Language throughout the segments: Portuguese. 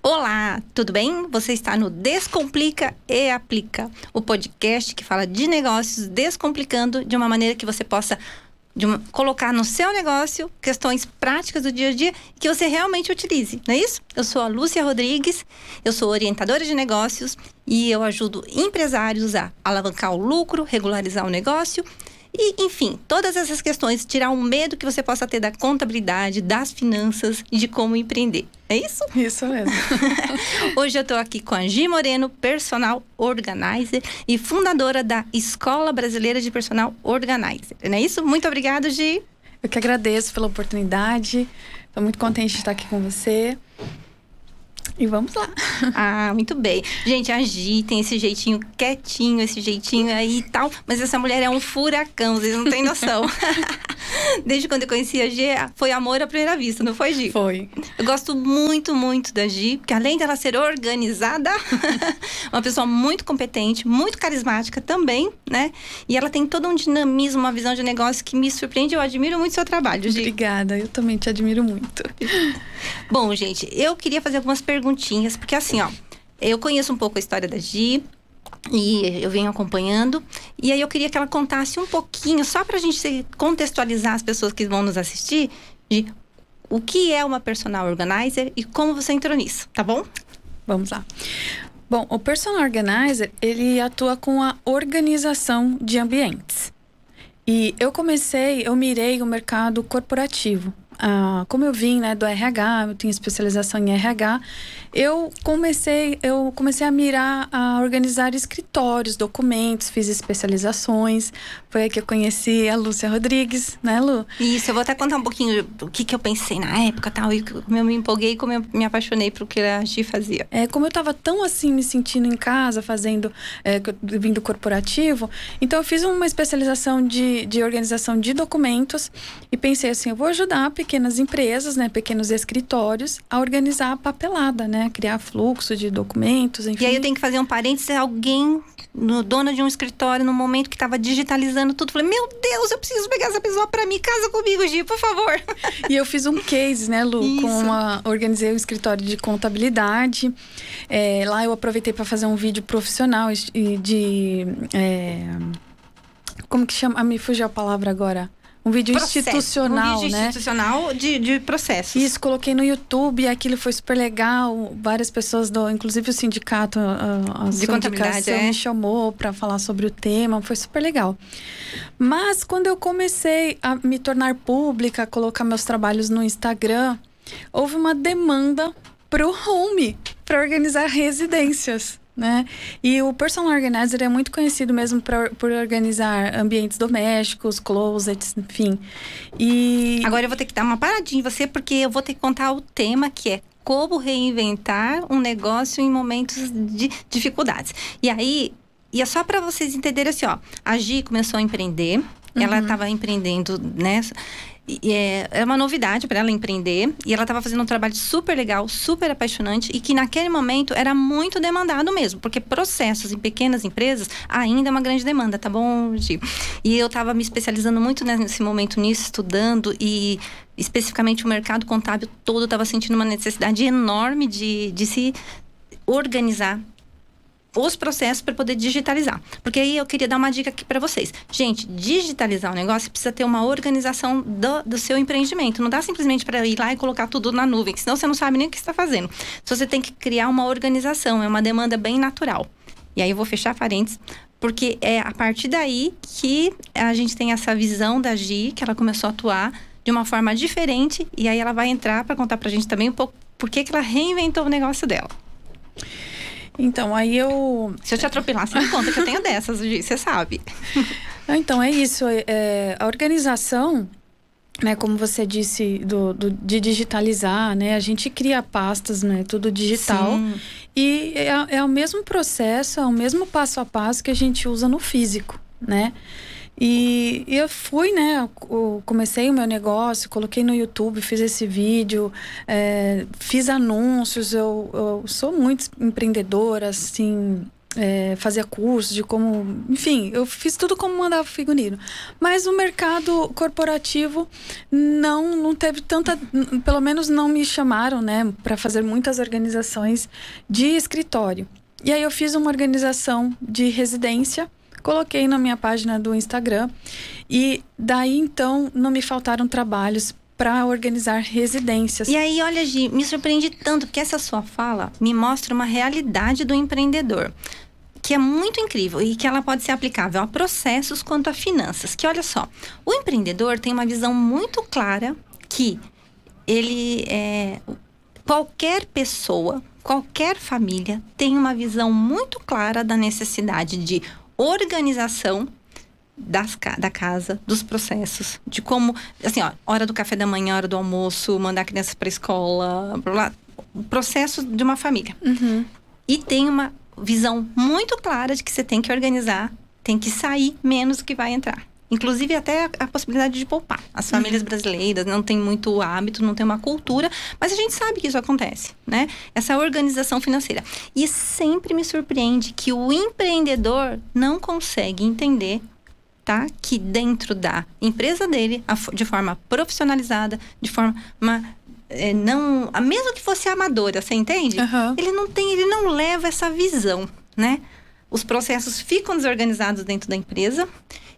Olá, tudo bem? Você está no Descomplica e Aplica, o podcast que fala de negócios descomplicando de uma maneira que você possa uma, colocar no seu negócio questões práticas do dia a dia que você realmente utilize, não é isso? Eu sou a Lúcia Rodrigues, eu sou orientadora de negócios e eu ajudo empresários a alavancar o lucro, regularizar o negócio e, enfim, todas essas questões, tirar um medo que você possa ter da contabilidade, das finanças e de como empreender. É isso? Isso mesmo. Hoje eu estou aqui com a Gi Moreno, personal organizer e fundadora da Escola Brasileira de Personal Organizer. Não é isso? Muito obrigada, Gi. Eu que agradeço pela oportunidade. Estou muito contente de estar aqui com você. E vamos lá. Ah, muito bem. Gente, a Gi tem esse jeitinho quietinho, esse jeitinho aí e tal, mas essa mulher é um furacão, vocês não têm noção. Desde quando eu conheci a Gi, foi amor à primeira vista, não foi, Gi? Foi. Eu gosto muito, muito da Gi, porque além dela ser organizada, uma pessoa muito competente, muito carismática também, né? E ela tem todo um dinamismo, uma visão de negócio que me surpreende. Eu admiro muito o seu trabalho, Gi. Obrigada, eu também te admiro muito. Bom, gente, eu queria fazer algumas perguntas perguntinhas, porque assim, ó, eu conheço um pouco a história da Gi, e eu venho acompanhando. E aí eu queria que ela contasse um pouquinho, só para a gente contextualizar as pessoas que vão nos assistir, de o que é uma personal organizer e como você entrou nisso, tá bom? Vamos lá. Bom, o personal organizer, ele atua com a organização de ambientes. E eu comecei, eu mirei o mercado corporativo ah, como eu vim né, do RH, eu tinha especialização em RH, eu comecei, eu comecei a mirar, a organizar escritórios, documentos, fiz especializações. Foi aí que eu conheci a Lúcia Rodrigues, né, Lu? Isso, eu vou até contar um pouquinho o que, que eu pensei na época tal, e como eu me empolguei, como eu me apaixonei por que a Gi fazia. É, como eu estava tão assim, me sentindo em casa, fazendo, é, vindo corporativo, então eu fiz uma especialização de, de organização de documentos e pensei assim, eu vou ajudar pequenas empresas, né, pequenos escritórios, a organizar a papelada, né? Né? Criar fluxo de documentos, enfim. E aí eu tenho que fazer um parênteses, alguém, no, dona de um escritório, no momento que estava digitalizando tudo, falei, meu Deus, eu preciso pegar essa pessoa para mim, casa comigo, Gi, por favor. E eu fiz um case, né, Lu? Isso. Com uma, organizei um escritório de contabilidade. É, lá eu aproveitei para fazer um vídeo profissional de... É, como que chama? Ah, me fugiu a palavra agora. Um vídeo Processo. institucional, um vídeo né? institucional de, de processos. Isso, coloquei no YouTube aquilo foi super legal. Várias pessoas, do, inclusive o sindicato, a, a de contabilidade, é. me chamou para falar sobre o tema. Foi super legal. Mas quando eu comecei a me tornar pública, colocar meus trabalhos no Instagram, houve uma demanda pro home, para organizar residências né? E o personal organizer é muito conhecido mesmo pra, por organizar ambientes domésticos, closets, enfim. E agora eu vou ter que dar uma paradinha em você porque eu vou ter que contar o tema que é como reinventar um negócio em momentos de dificuldades. E aí, e é só para vocês entenderem assim, ó, a Gi começou a empreender, uhum. ela estava empreendendo, né? É, é uma novidade para ela empreender. E ela estava fazendo um trabalho super legal, super apaixonante. E que naquele momento era muito demandado mesmo, porque processos em pequenas empresas ainda é uma grande demanda, tá bom, Gi? E eu estava me especializando muito nesse momento nisso, estudando. E especificamente o mercado contábil todo estava sentindo uma necessidade enorme de, de se organizar os processos para poder digitalizar. Porque aí eu queria dar uma dica aqui para vocês. Gente, digitalizar o negócio precisa ter uma organização do, do seu empreendimento. Não dá simplesmente para ir lá e colocar tudo na nuvem, senão você não sabe nem o que está fazendo. So, você tem que criar uma organização, é uma demanda bem natural. E aí eu vou fechar parênteses, porque é a partir daí que a gente tem essa visão da Gi, que ela começou a atuar de uma forma diferente, e aí ela vai entrar para contar para a gente também um pouco por que, que ela reinventou o negócio dela. Então, aí eu. Se eu te atropelar, você me conta que eu tenho dessas, você sabe. Então, é isso. É, a organização, né, como você disse, do, do, de digitalizar, né? A gente cria pastas, né? Tudo digital. Sim. E é, é o mesmo processo, é o mesmo passo a passo que a gente usa no físico, né? E, e, eu fui, né? Eu comecei o meu negócio, coloquei no YouTube, fiz esse vídeo, é, fiz anúncios. Eu, eu, sou muito empreendedora, assim. é, fazia curso de como. Enfim, eu fiz tudo como mandava figurino. Mas o mercado corporativo não, não teve tanta. Pelo menos não me chamaram, né, para fazer muitas organizações de escritório. E aí eu fiz uma organização de residência, coloquei na minha página do Instagram. E daí então não me faltaram trabalhos para organizar residências. E aí, olha, Gi, me surpreende tanto, porque essa sua fala me mostra uma realidade do empreendedor que é muito incrível e que ela pode ser aplicável a processos quanto a finanças. Que olha só, o empreendedor tem uma visão muito clara que ele é qualquer pessoa, qualquer família tem uma visão muito clara da necessidade de organização das, da casa, dos processos, de como, assim, ó, hora do café da manhã, hora do almoço, mandar a criança para escola, blá, blá, o processo de uma família. Uhum. E tem uma visão muito clara de que você tem que organizar, tem que sair menos do que vai entrar. Inclusive até a, a possibilidade de poupar. As uhum. famílias uhum. brasileiras não têm muito hábito, não tem uma cultura, mas a gente sabe que isso acontece, né? Essa organização financeira. E sempre me surpreende que o empreendedor não consegue entender tá? Que dentro da empresa dele, de forma profissionalizada, de forma é, não, mesmo que fosse amadora, você entende? Uhum. Ele não tem, ele não leva essa visão, né? Os processos ficam desorganizados dentro da empresa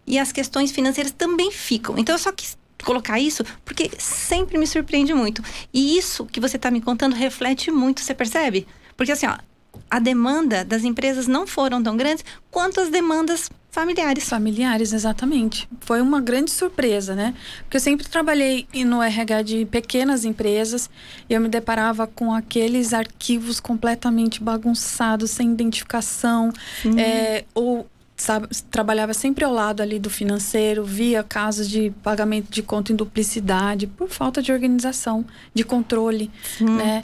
e as questões financeiras também ficam. Então eu só quis colocar isso porque sempre me surpreende muito. E isso que você está me contando reflete muito, você percebe? Porque assim, ó, a demanda das empresas não foram tão grandes quanto as demandas familiares. Familiares, exatamente. Foi uma grande surpresa, né? Porque eu sempre trabalhei no RH de pequenas empresas e eu me deparava com aqueles arquivos completamente bagunçados, sem identificação, é, ou sabe, trabalhava sempre ao lado ali do financeiro, via casos de pagamento de conta em duplicidade por falta de organização, de controle, né?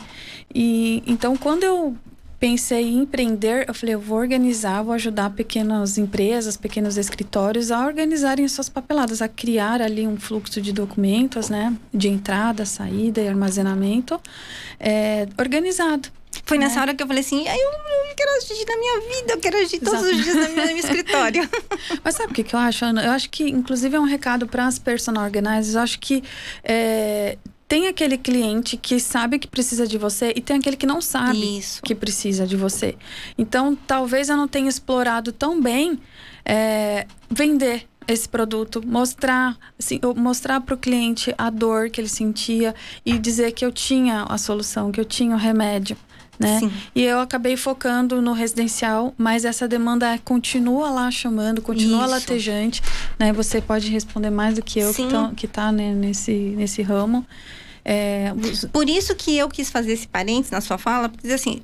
E então quando eu pensei em empreender, eu falei, eu vou organizar, vou ajudar pequenas empresas, pequenos escritórios a organizarem suas papeladas, a criar ali um fluxo de documentos, né, de entrada, saída e armazenamento é, organizado. Foi nessa né? hora que eu falei assim, eu, eu quero agir na minha vida, eu quero agir todos Exato. os dias no meu, no meu escritório. Mas sabe o que, que eu acho, Ana? Eu acho que, inclusive, é um recado para as personal organizers. Eu acho que é, tem aquele cliente que sabe que precisa de você e tem aquele que não sabe Isso. que precisa de você. Então, talvez eu não tenha explorado tão bem é, vender esse produto, mostrar, assim, mostrar para o cliente a dor que ele sentia e dizer que eu tinha a solução, que eu tinha o remédio. Né? Sim. E eu acabei focando no residencial, mas essa demanda continua lá chamando, continua Isso. latejante, né? Você pode responder mais do que eu Sim. que está né, nesse, nesse ramo. É... Por isso que eu quis fazer esse parênteses na sua fala, porque assim,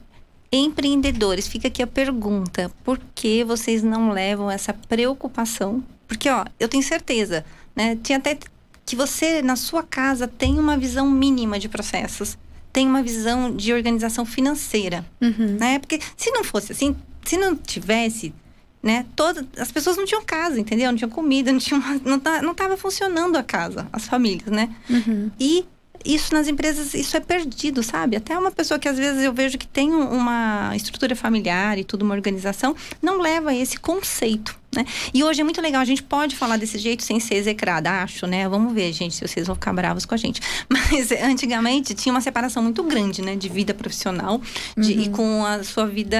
empreendedores, fica aqui a pergunta: por que vocês não levam essa preocupação? Porque, ó, eu tenho certeza, né? Tinha até que você, na sua casa, tem uma visão mínima de processos tem uma visão de organização financeira, uhum. né? Porque se não fosse assim, se não tivesse, né? Todas as pessoas não tinham casa, entendeu? Não tinham comida, não tinham, não, não tava funcionando a casa, as famílias, né? Uhum. E isso nas empresas, isso é perdido, sabe? Até uma pessoa que às vezes eu vejo que tem uma estrutura familiar e tudo, uma organização, não leva esse conceito. Né? E hoje é muito legal, a gente pode falar desse jeito sem ser execrada, acho, né? Vamos ver, gente, se vocês vão ficar bravos com a gente. Mas antigamente tinha uma separação muito grande, né? De vida profissional de, uhum. e com a sua vida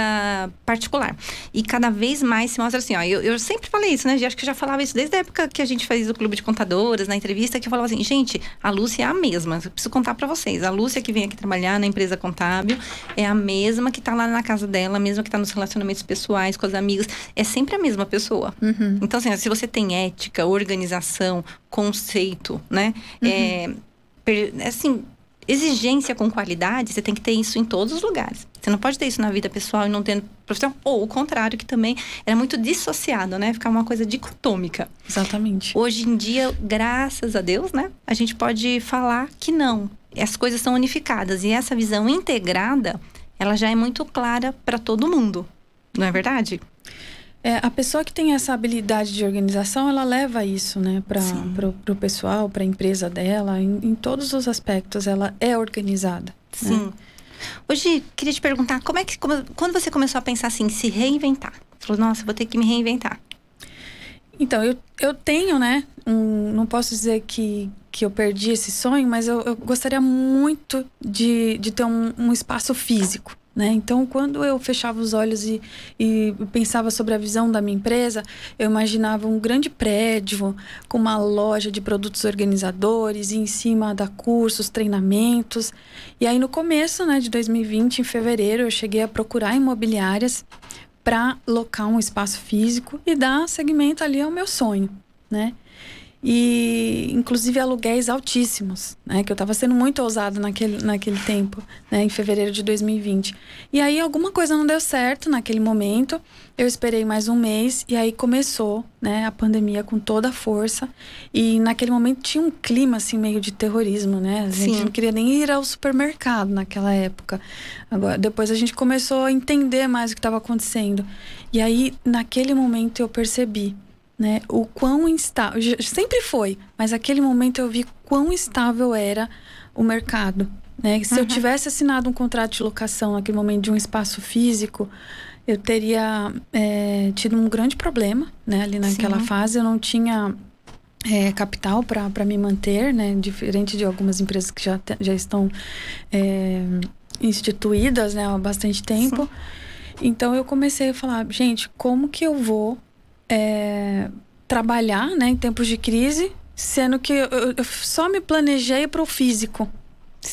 particular. E cada vez mais se mostra assim, ó. Eu, eu sempre falei isso, né? Acho que já falava isso desde a época que a gente fazia o clube de contadoras, na entrevista, que eu falava assim, gente, a Lúcia é a mesma. Eu preciso contar para vocês. A Lúcia que vem aqui trabalhar na empresa contábil é a mesma que tá lá na casa dela, a mesma que tá nos relacionamentos pessoais, com as amigas. É sempre a mesma pessoa pessoa. Uhum. Então, assim, se você tem ética, organização, conceito, né? Uhum. É, assim, exigência com qualidade, você tem que ter isso em todos os lugares. Você não pode ter isso na vida pessoal e não tendo profissão. Ou o contrário, que também era muito dissociado, né? Ficar uma coisa dicotômica. Exatamente. Hoje em dia, graças a Deus, né? A gente pode falar que não. As coisas são unificadas. E essa visão integrada, ela já é muito clara para todo mundo. Não é verdade? É, a pessoa que tem essa habilidade de organização, ela leva isso, né, para o pessoal, para a empresa dela, em, em, todos os aspectos, ela é organizada. Né? Sim. Né? Hoje, queria te perguntar, como é que como, quando você começou a pensar assim, se reinventar? Falou, nossa, vou ter que me reinventar. Então, eu, eu tenho, né? Um, não posso dizer que, que eu perdi esse sonho, mas eu, eu gostaria muito de, de ter um, um espaço físico. Né? Então, quando eu fechava os olhos e, e pensava sobre a visão da minha empresa, eu imaginava um grande prédio com uma loja de produtos organizadores e em cima da cursos, treinamentos. E aí, no começo né, de 2020, em fevereiro, eu cheguei a procurar imobiliárias para locar um espaço físico e dar segmento ali ao meu sonho, né? E inclusive aluguéis altíssimos, né? Que eu estava sendo muito ousado naquele, naquele tempo, né? Em fevereiro de 2020. E aí alguma coisa não deu certo naquele momento. Eu esperei mais um mês e aí começou, né? A pandemia com toda a força e naquele momento tinha um clima assim meio de terrorismo, né? A gente Sim. não queria nem ir ao supermercado naquela época. Agora depois a gente começou a entender mais o que estava acontecendo. E aí naquele momento eu percebi né? O quão instável. Sempre foi, mas aquele momento eu vi quão instável era o mercado. Né? Se uhum. eu tivesse assinado um contrato de locação naquele momento de um espaço físico, eu teria é, tido um grande problema né? ali naquela Sim. fase. Eu não tinha é, capital para me manter, né? diferente de algumas empresas que já, já estão é, instituídas né? há bastante tempo. Sim. Então eu comecei a falar, gente, como que eu vou é, trabalhar né, em tempos de crise, sendo que eu, eu só me planejei para o físico.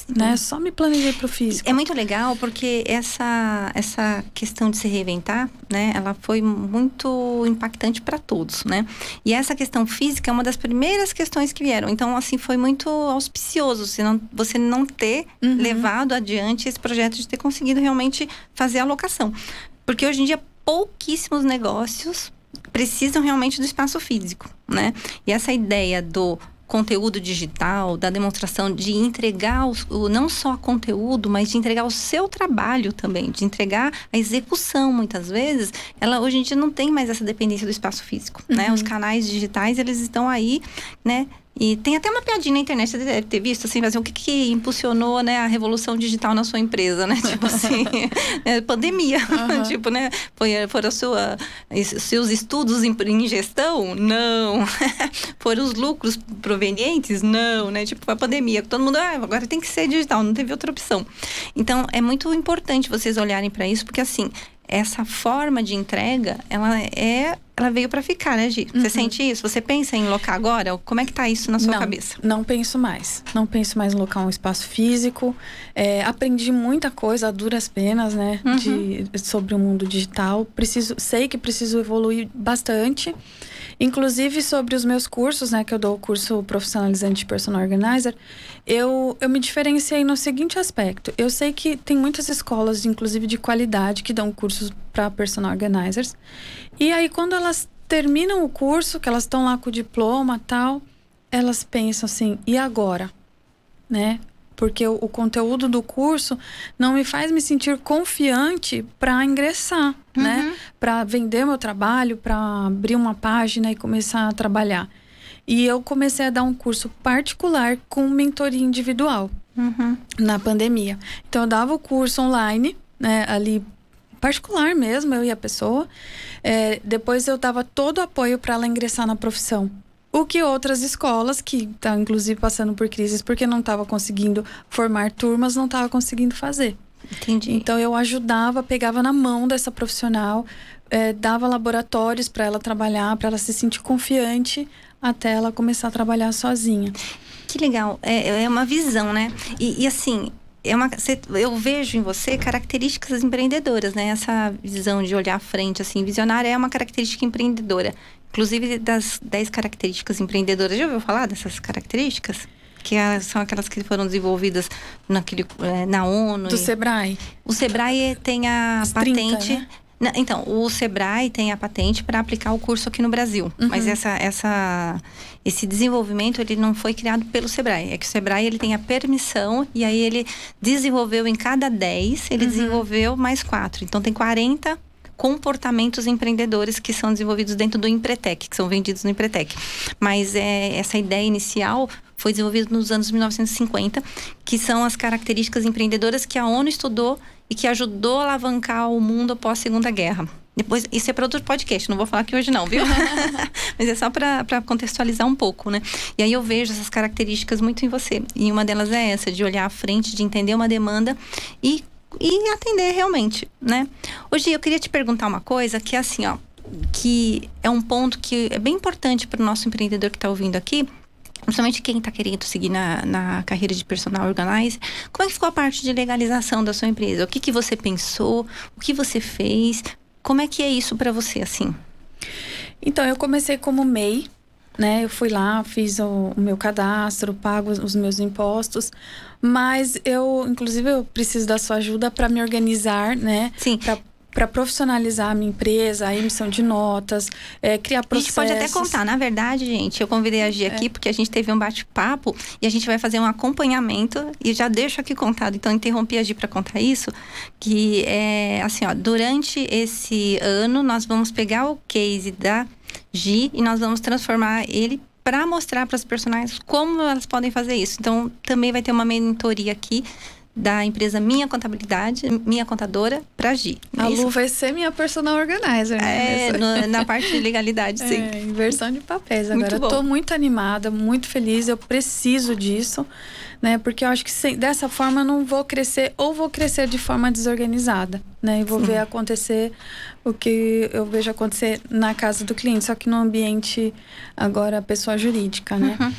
Né? Só me planejei para o físico. É muito legal porque essa, essa questão de se reinventar, né? Ela foi muito impactante para todos, né? E essa questão física é uma das primeiras questões que vieram. Então, assim, foi muito auspicioso você não, você não ter uhum. levado adiante esse projeto de ter conseguido realmente fazer a locação. Porque hoje em dia pouquíssimos negócios precisam realmente do espaço físico, né? E essa ideia do conteúdo digital, da demonstração de entregar o, não só conteúdo, mas de entregar o seu trabalho também, de entregar a execução muitas vezes, ela hoje em dia não tem mais essa dependência do espaço físico, né? uhum. né? Os canais digitais, eles estão aí, né? E tem até uma piadinha na internet, você deve ter visto, assim, assim o que, que impulsionou, né, a revolução digital na sua empresa, né? Tipo assim, é, pandemia. Uhum. tipo, né? Foi, foram sua, seus estudos em, em gestão? Não. foram os lucros provenientes? Não, né? Tipo, a pandemia. Todo mundo, ah, agora tem que ser digital, não teve outra opção. Então, é muito importante vocês olharem para isso, porque assim, essa forma de entrega, ela é ela veio para ficar, né, Gi? Você uhum. sente isso? Você pensa em locar agora? Como é que tá isso na sua não, cabeça? Não penso mais. Não penso mais em locar um espaço físico. É, aprendi muita coisa a duras penas, né, uhum. de, sobre o mundo digital. Preciso, sei que preciso evoluir bastante. Inclusive sobre os meus cursos, né, que eu dou o curso profissionalizante de personal organizer, eu, eu me diferenciei no seguinte aspecto. Eu sei que tem muitas escolas, inclusive de qualidade, que dão cursos para personal organizers. E aí, quando elas terminam o curso, que elas estão lá com o diploma tal, elas pensam assim, e agora? Né? porque o, o conteúdo do curso não me faz me sentir confiante para ingressar, uhum. né? Para vender meu trabalho, para abrir uma página e começar a trabalhar. E eu comecei a dar um curso particular com mentoria individual uhum. na pandemia. Então eu dava o curso online, né? Ali particular mesmo, eu e a pessoa. É, depois eu dava todo o apoio para ela ingressar na profissão. O que outras escolas, que estão tá, inclusive passando por crises porque não estava conseguindo formar turmas, não estava conseguindo fazer. Entendi. Então eu ajudava, pegava na mão dessa profissional, é, dava laboratórios para ela trabalhar, para ela se sentir confiante até ela começar a trabalhar sozinha. Que legal, é, é uma visão, né? E, e assim, é uma, eu vejo em você características empreendedoras, né? Essa visão de olhar à frente, assim, visionária é uma característica empreendedora. Inclusive das 10 características empreendedoras. Já ouviu falar dessas características? Que são aquelas que foram desenvolvidas naquele, é, na ONU. Do e... Sebrae. O Sebrae tem a As patente. 30, né? Então, o Sebrae tem a patente para aplicar o curso aqui no Brasil. Uhum. Mas essa, essa, esse desenvolvimento ele não foi criado pelo Sebrae. É que o Sebrae ele tem a permissão e aí ele desenvolveu em cada 10, ele uhum. desenvolveu mais quatro. Então tem 40 comportamentos empreendedores que são desenvolvidos dentro do Empretec, que são vendidos no Empretec. Mas é, essa ideia inicial foi desenvolvido nos anos 1950, que são as características empreendedoras que a ONU estudou e que ajudou a alavancar o mundo após a Segunda Guerra. Depois, isso é para outro podcast, não vou falar aqui hoje não, viu? Mas é só para contextualizar um pouco, né? E aí eu vejo essas características muito em você. E uma delas é essa, de olhar à frente, de entender uma demanda e, e atender realmente, né? Hoje eu queria te perguntar uma coisa que é assim, ó, que é um ponto que é bem importante para o nosso empreendedor que está ouvindo aqui, principalmente quem está querendo seguir na, na carreira de personal organizer, como é que ficou a parte de legalização da sua empresa? O que, que você pensou? O que você fez? Como é que é isso para você, assim? Então, eu comecei como MEI, né? Eu fui lá, fiz o, o meu cadastro, pago os meus impostos, mas eu, inclusive, eu preciso da sua ajuda para me organizar, né? Sim. Pra para profissionalizar a minha empresa, a emissão de notas, é, criar processos. A gente pode até contar, na verdade, gente, eu convidei a Gi aqui é. porque a gente teve um bate-papo e a gente vai fazer um acompanhamento e já deixo aqui contado, então interrompi a Gi para contar isso, que é assim, ó, durante esse ano nós vamos pegar o case da Gi e nós vamos transformar ele para mostrar para as personagens como elas podem fazer isso. Então, também vai ter uma mentoria aqui da empresa Minha Contabilidade, Minha Contadora, para agir. É a Lu vai ser minha personal organizer, né? É, no, na parte de legalidade, sim. É, inversão de papéis. Agora, eu tô muito animada, muito feliz, eu preciso disso, né? Porque eu acho que sem, dessa forma eu não vou crescer, ou vou crescer de forma desorganizada, né? E vou sim. ver acontecer o que eu vejo acontecer na casa do cliente, só que no ambiente agora pessoa jurídica, né? Uhum.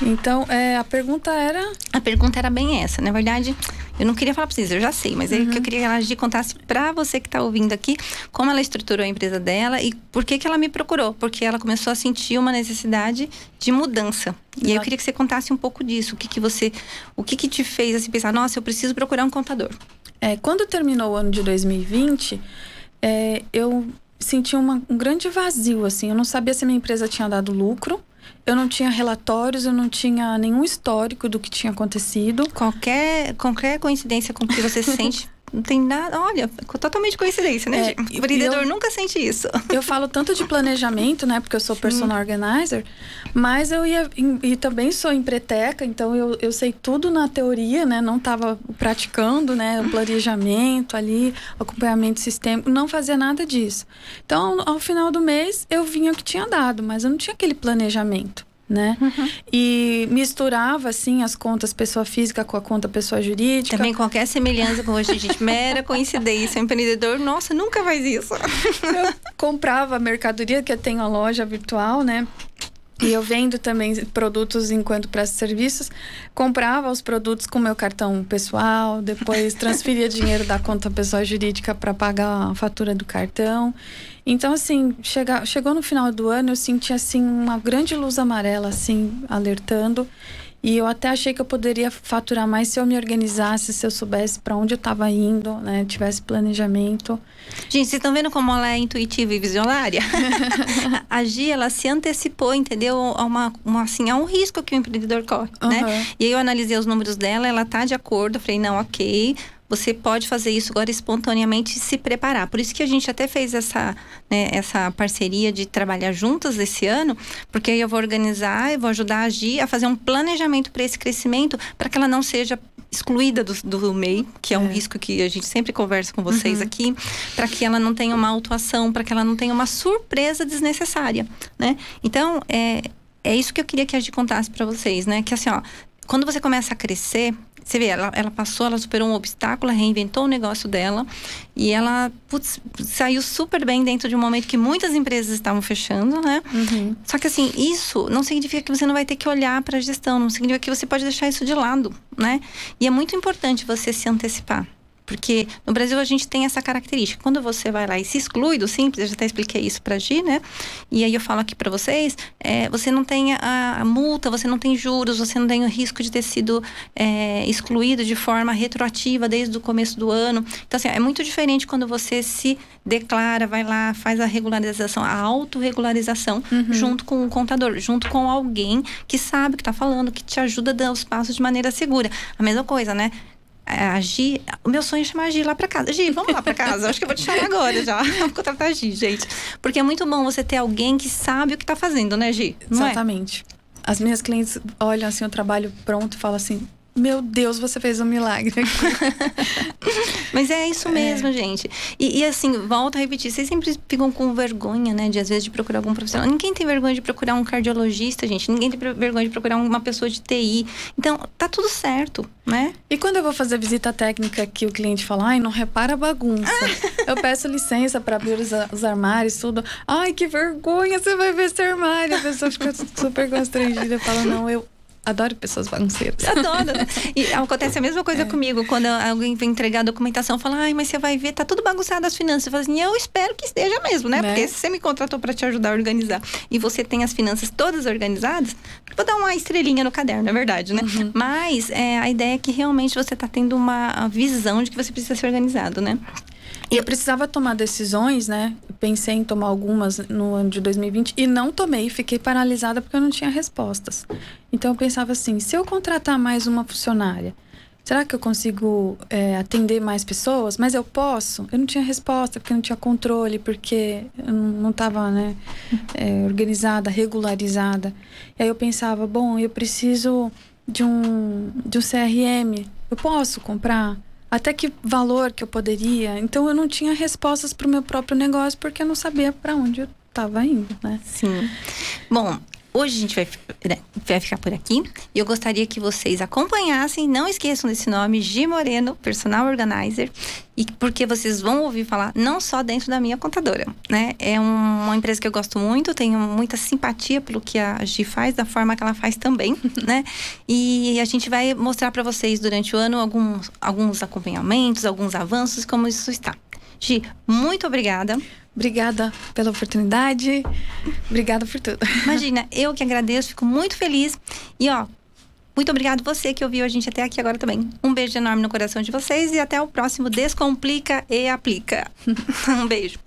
Então, é, a pergunta era. A pergunta era bem essa. Na verdade, eu não queria falar pra vocês, eu já sei, mas uhum. é que eu uhum. queria que ela Gi contasse pra você que tá ouvindo aqui como ela estruturou a empresa dela e por que, que ela me procurou. Porque ela começou a sentir uma necessidade de mudança. E aí eu queria que você contasse um pouco disso. O que, que você. O que, que te fez assim, pensar, nossa, eu preciso procurar um contador. É, quando terminou o ano de 2020, é, eu senti uma, um grande vazio, assim. Eu não sabia se a minha empresa tinha dado lucro eu não tinha relatórios, eu não tinha nenhum histórico do que tinha acontecido. Qualquer, qualquer coincidência com que você se sente não tem nada. Olha, totalmente coincidência, né, é, O empreendedor eu, nunca sente isso. Eu falo tanto de planejamento, né? Porque eu sou personal organizer, mas eu ia. E também sou empreteca, então eu, eu sei tudo na teoria, né? Não estava praticando, né? O planejamento ali, acompanhamento sistêmico, não fazia nada disso. Então, ao final do mês, eu vinha o que tinha dado, mas eu não tinha aquele planejamento né? Uhum. E misturava, assim, as contas pessoa física com a conta pessoa jurídica. Também qualquer semelhança com hoje, gente, mera coincidência. O empreendedor, nossa, nunca faz isso. Eu comprava mercadoria, que eu tenho a loja virtual, né? E eu vendo também produtos enquanto presto serviços. Comprava os produtos com meu cartão pessoal, depois transferia dinheiro da conta pessoa jurídica para pagar a fatura do cartão. Então, assim, chega, chegou no final do ano, eu senti, assim, uma grande luz amarela, assim, alertando. E eu até achei que eu poderia faturar mais se eu me organizasse, se eu soubesse para onde eu estava indo, né? Tivesse planejamento. Gente, vocês estão vendo como ela é intuitiva e visionária? a Gi, ela se antecipou, entendeu? A, uma, uma, assim, a um risco que o empreendedor corre, uhum. né? E aí eu analisei os números dela, ela tá de acordo. Eu falei, não, ok você pode fazer isso agora espontaneamente e se preparar. Por isso que a gente até fez essa, né, essa parceria de trabalhar juntas esse ano, porque aí eu vou organizar, e vou ajudar a agir, a fazer um planejamento para esse crescimento, para que ela não seja excluída do, do MEI, que é um é. risco que a gente sempre conversa com vocês uhum. aqui, para que ela não tenha uma autuação, para que ela não tenha uma surpresa desnecessária, né? Então, é, é isso que eu queria que a gente contasse para vocês, né? Que assim, ó, quando você começa a crescer, você vê, ela, ela passou, ela superou um obstáculo, reinventou o negócio dela e ela putz, saiu super bem dentro de um momento que muitas empresas estavam fechando, né? Uhum. Só que assim, isso não significa que você não vai ter que olhar para a gestão, não significa que você pode deixar isso de lado, né? E é muito importante você se antecipar. Porque no Brasil a gente tem essa característica. Quando você vai lá e se exclui do simples, eu já até expliquei isso para Gi, né? E aí eu falo aqui para vocês, é, você não tem a, a, multa, você não tem juros, você não tem o risco de ter sido é, excluído de forma retroativa desde o começo do ano. Então, assim, é muito diferente quando você se declara, vai lá, faz a regularização, a autorregularização uhum. junto com o contador, junto com alguém que sabe o que está falando, que te ajuda a dar os passos de maneira segura. A mesma coisa, né? É, a Gi, o meu sonho é chamar a Gi lá pra casa. Gi, vamos lá pra casa. Acho que eu vou te chamar agora já. Vou contratar a Gi, gente. Porque é muito bom você ter alguém que sabe o que tá fazendo, né, Gi? Não é? Exatamente. É? as minhas clientes olham assim o trabalho pronto e falam assim: meu Deus, você fez um milagre. Mas é isso mesmo, é. gente. E, e, assim, volta a repetir, vocês sempre ficam com vergonha, né, de às vezes de procurar algum profissional. Ninguém tem vergonha de procurar um cardiologista, gente. Ninguém tem vergonha de procurar uma pessoa de TI. Então, tá tudo certo, né? E quando eu vou fazer visita técnica que o cliente fala, ai, não repara a bagunça. eu peço licença para abrir os, os, armários, tudo. Ai, que vergonha, você vai ver esse armário. A pessoa fica super constrangida, fala, não, eu Adoro pessoas bagunceiras. Adoro. E acontece a mesma coisa é. comigo. Quando alguém vem entregar a documentação, fala, ai, mas você vai ver, tá tudo bagunçado as finanças. Eu falo assim, eu espero que esteja mesmo, né? né? Porque se você me contratou para te ajudar a organizar e você tem as finanças todas organizadas, vou dar uma estrelinha no caderno, é verdade, né? Uhum. Mas é, a ideia é que realmente você tá tendo uma visão de que você precisa ser organizado, né? E eu precisava tomar decisões, né? Pensei em tomar algumas no ano de 2020 e não tomei, fiquei paralisada porque eu não tinha respostas. Então eu pensava assim: se eu contratar mais uma funcionária, será que eu consigo é, atender mais pessoas? Mas eu posso? Eu não tinha resposta porque não tinha controle, porque eu não estava né, é, organizada, regularizada. E aí eu pensava: bom, eu preciso de um, de um CRM, eu posso comprar? Até que valor que eu poderia. Então eu não tinha respostas para o meu próprio negócio porque eu não sabia para onde eu estava indo, né? Sim. Bom, Hoje a gente vai, né, vai ficar por aqui e eu gostaria que vocês acompanhassem, não esqueçam desse nome, Gi Moreno, Personal Organizer, e porque vocês vão ouvir falar não só dentro da minha contadora, né? É um, uma empresa que eu gosto muito, tenho muita simpatia pelo que a Gi faz, da forma que ela faz também, né? E a gente vai mostrar para vocês durante o ano alguns, alguns acompanhamentos, alguns avanços, como isso está. Gi, muito obrigada. Obrigada pela oportunidade. Obrigada por tudo. Imagina, eu que agradeço, fico muito feliz. E ó, muito obrigado você que ouviu a gente até aqui agora também. Um beijo enorme no coração de vocês e até o próximo Descomplica e Aplica. um beijo.